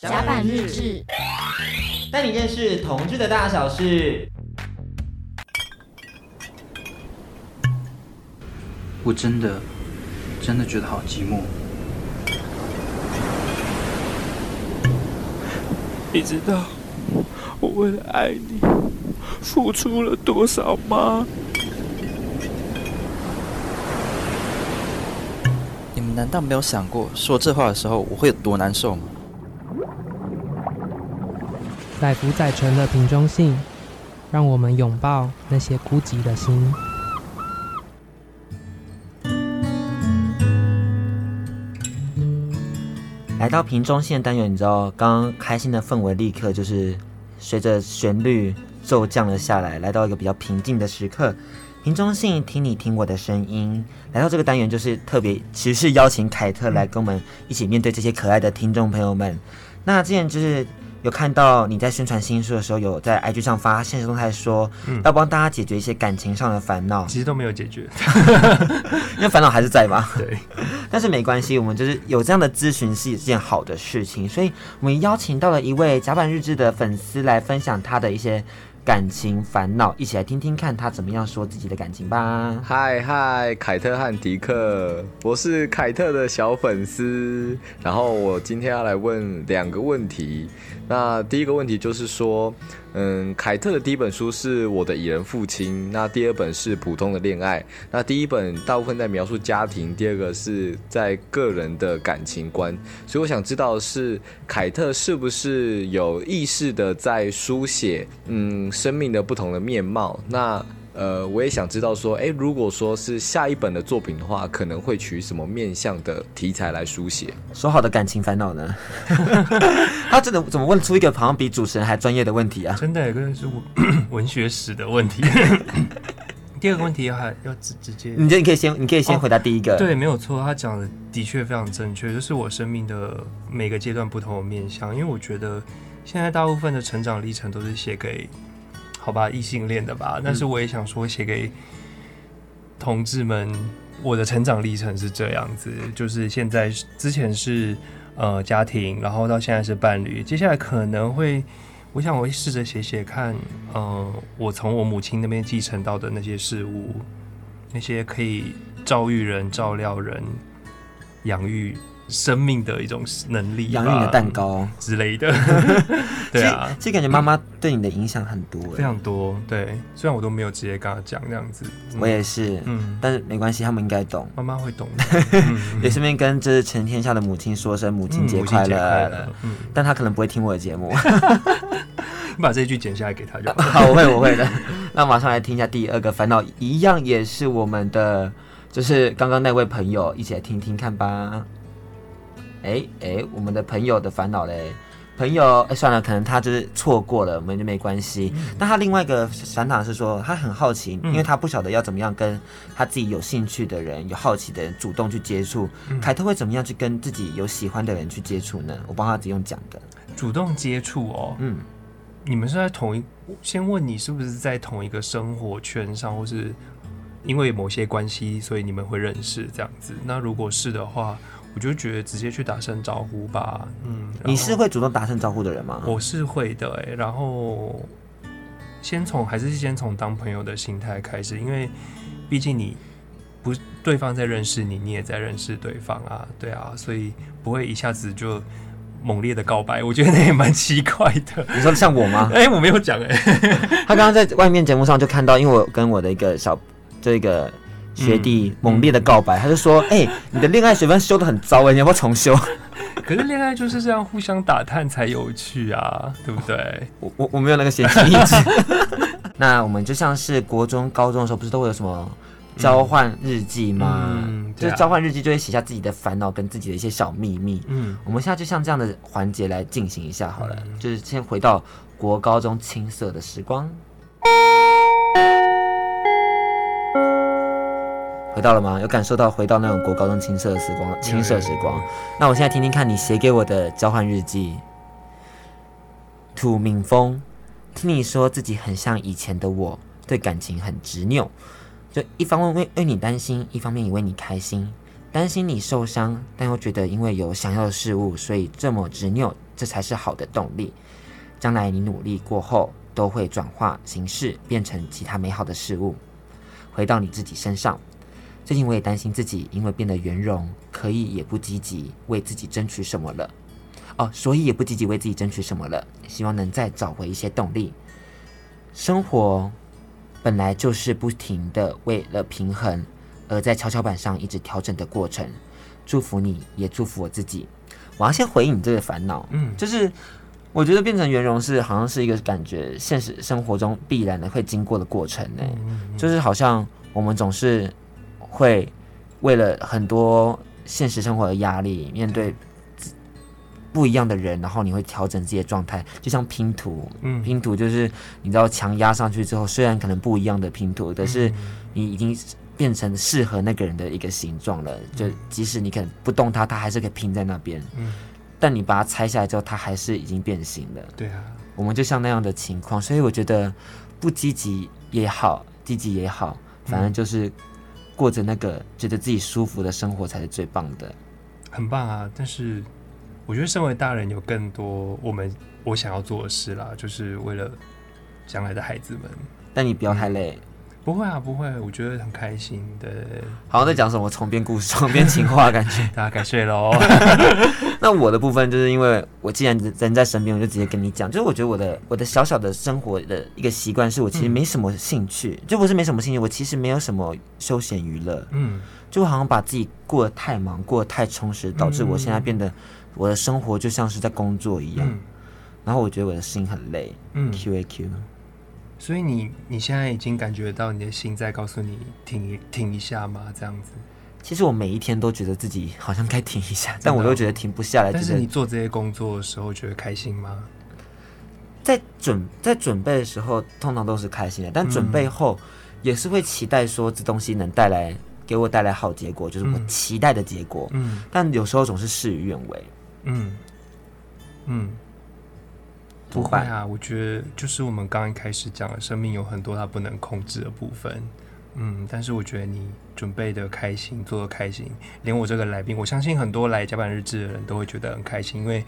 甲板日志，带你认识同志的大小事。我真的，真的觉得好寂寞。你知道我为了爱你付出了多少吗？你们难道没有想过说这话的时候我会有多难受吗？载福载沉的瓶中信，让我们拥抱那些孤寂的心。来到瓶中信单元，你知道，刚刚开心的氛围立刻就是随着旋律骤降了下来，来到一个比较平静的时刻。瓶中信，听你听我的声音。来到这个单元，就是特别，其实是邀请凯特来跟我们一起面对这些可爱的听众朋友们。那之前就是。有看到你在宣传新书的时候，有在 IG 上发现实动态说，要帮大家解决一些感情上的烦恼。其实都没有解决，因为烦恼还是在嘛。对，但是没关系，我们就是有这样的咨询是一件好的事情，所以我们邀请到了一位甲板日志的粉丝来分享他的一些。感情烦恼，一起来听听看他怎么样说自己的感情吧。嗨嗨，凯特和迪克，我是凯特的小粉丝。然后我今天要来问两个问题。那第一个问题就是说，嗯，凯特的第一本书是我的蚁人父亲，那第二本是普通的恋爱。那第一本大部分在描述家庭，第二个是在个人的感情观。所以我想知道是，凯特是不是有意识的在书写，嗯。生命的不同的面貌，那呃，我也想知道说，哎，如果说是下一本的作品的话，可能会取什么面向的题材来书写？说好的感情烦恼呢？他真的怎么问出一个好像比主持人还专业的问题啊？真的有个是 文学史的问题。第二个问题还要直直接，你觉得你可以先，你可以先回答第一个。哦、对，没有错，他讲的的确非常正确，就是我生命的每个阶段不同的面向，因为我觉得现在大部分的成长历程都是写给。好吧，异性恋的吧，但是我也想说，写给同志们，我的成长历程是这样子，就是现在之前是呃家庭，然后到现在是伴侣，接下来可能会，我想我会试着写写看，嗯、呃，我从我母亲那边继承到的那些事物，那些可以照育人、照料人、养育。生命的一种能力，养你的蛋糕之类的，对啊，其实感觉妈妈对你的影响很多，非常多。对，虽然我都没有直接跟她讲这样子，我也是，嗯，但是没关系，他们应该懂，妈妈会懂的。也顺便跟这全天下的母亲说声母亲节快乐。嗯，但她可能不会听我的节目，你 把这一句剪下来给他就好。好，我会，我会的。那马上来听一下第二个烦恼，一样也是我们的，就是刚刚那位朋友，一起来听听看吧。哎哎，我们的朋友的烦恼嘞，朋友哎，算了，可能他就是错过了，我们就没关系。嗯、但他另外一个烦恼是说，他很好奇，嗯、因为他不晓得要怎么样跟他自己有兴趣的人、有好奇的人主动去接触。嗯、凯特会怎么样去跟自己有喜欢的人去接触呢？我帮他直接用讲的，主动接触哦。嗯，你们是在同一，先问你是不是在同一个生活圈上，或是因为某些关系，所以你们会认识这样子？那如果是的话。我就觉得直接去打声招呼吧，嗯，你是会主动打声招呼的人吗？我是会的，哎，然后先从还是先从当朋友的心态开始，因为毕竟你不对方在认识你，你也在认识对方啊，对啊，所以不会一下子就猛烈的告白，我觉得那也蛮奇怪的。你说像我吗？哎，我没有讲，哎，他刚刚在外面节目上就看到，因为我跟我的一个小这个。学弟猛烈的告白，他就说：“哎、欸，你的恋爱学分修的很糟哎，你要不要重修？” 可是恋爱就是这样互相打探才有趣啊，对不对？我我我没有那个闲情逸致。那我们就像是国中、高中的时候，不是都会有什么交换日记吗？就是交换日记就会写下自己的烦恼跟自己的一些小秘密。嗯，我们现在就像这样的环节来进行一下好了，嗯、就是先回到国高中青涩的时光。回到了吗？有感受到回到那种国高中青涩的时光，青涩时光。那我现在听听看你写给我的交换日记。土敏峰，听你说自己很像以前的我，对感情很执拗，就一方面为为你担心，一方面也为你开心。担心你受伤，但又觉得因为有想要的事物，所以这么执拗，这才是好的动力。将来你努力过后，都会转化形式，变成其他美好的事物，回到你自己身上。最近我也担心自己，因为变得圆融，可以也不积极为自己争取什么了。哦，所以也不积极为自己争取什么了。希望能再找回一些动力。生活本来就是不停的为了平衡。而在跷跷板上一直调整的过程，祝福你也祝福我自己。我要先回应你这个烦恼，嗯，就是我觉得变成圆融是好像是一个感觉，现实生活中必然的会经过的过程呢。就是好像我们总是会为了很多现实生活的压力，面对不一样的人，然后你会调整自己的状态，就像拼图，嗯，拼图就是你知道墙压上去之后，虽然可能不一样的拼图，但是你已经。变成适合那个人的一个形状了，就即使你可能不动它，它还是可以拼在那边。嗯，但你把它拆下来之后，它还是已经变形了。对啊，我们就像那样的情况，所以我觉得不积极也好，积极也好，反正就是过着那个觉得自己舒服的生活才是最棒的。很棒啊！但是我觉得身为大人有更多我们我想要做的事啦，就是为了将来的孩子们。但你不要太累。不会啊，不会，我觉得很开心的。好像在讲什么重编故事、重编情话，感觉 大家该睡喽。那我的部分就是因为我既然人在身边，我就直接跟你讲，就是我觉得我的我的小小的生活的一个习惯是我其实没什么兴趣，嗯、就不是没什么兴趣，我其实没有什么休闲娱乐。嗯，就好像把自己过得太忙，过得太充实，导致我现在变得我的生活就像是在工作一样。嗯、然后我觉得我的心很累。嗯，Q A Q。所以你你现在已经感觉到你的心在告诉你停一停一下吗？这样子。其实我每一天都觉得自己好像该停一下，但我又觉得停不下来。但是你做这些工作的时候觉得开心吗？在准在准备的时候，通常都是开心的，但准备后也是会期待说这东西能带来给我带来好结果，就是我期待的结果。嗯。但有时候总是事与愿违。嗯。嗯。不会啊，我觉得就是我们刚一开始讲的，生命有很多它不能控制的部分，嗯，但是我觉得你准备的开心，做的开心，连我这个来宾，我相信很多来甲板日志的人都会觉得很开心，因为。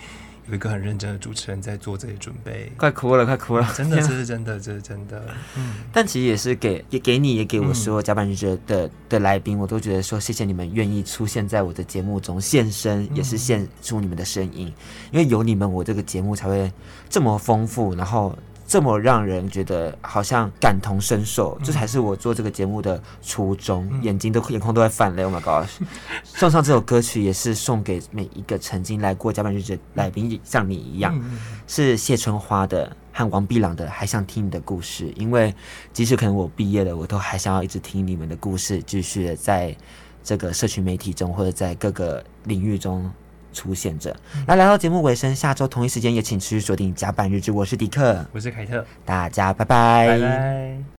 有一个很认真的主持人在做这些准备，快哭了，快哭了！真的，这是真的，这是真的。嗯，但其实也是给也给你也给我所有甲板日志的的来宾，我都觉得说谢谢你们愿意出现在我的节目中现身，也是献出你们的声音，因为有你们，我这个节目才会这么丰富，然后。这么让人觉得好像感同身受，这才是我做这个节目的初衷。嗯、眼睛都眼眶都在泛泪。Oh my god！送上这首歌曲也是送给每一个曾经来过加班日志的来宾，像你一样，嗯、是谢春花的和王碧朗的，还想听你的故事。因为即使可能我毕业了，我都还想要一直听你们的故事，继续在这个社群媒体中或者在各个领域中。出现着，那来到节目尾声，下周同一时间也请持续锁定甲板日志。我是迪克，我是凯特，大家拜拜。拜拜。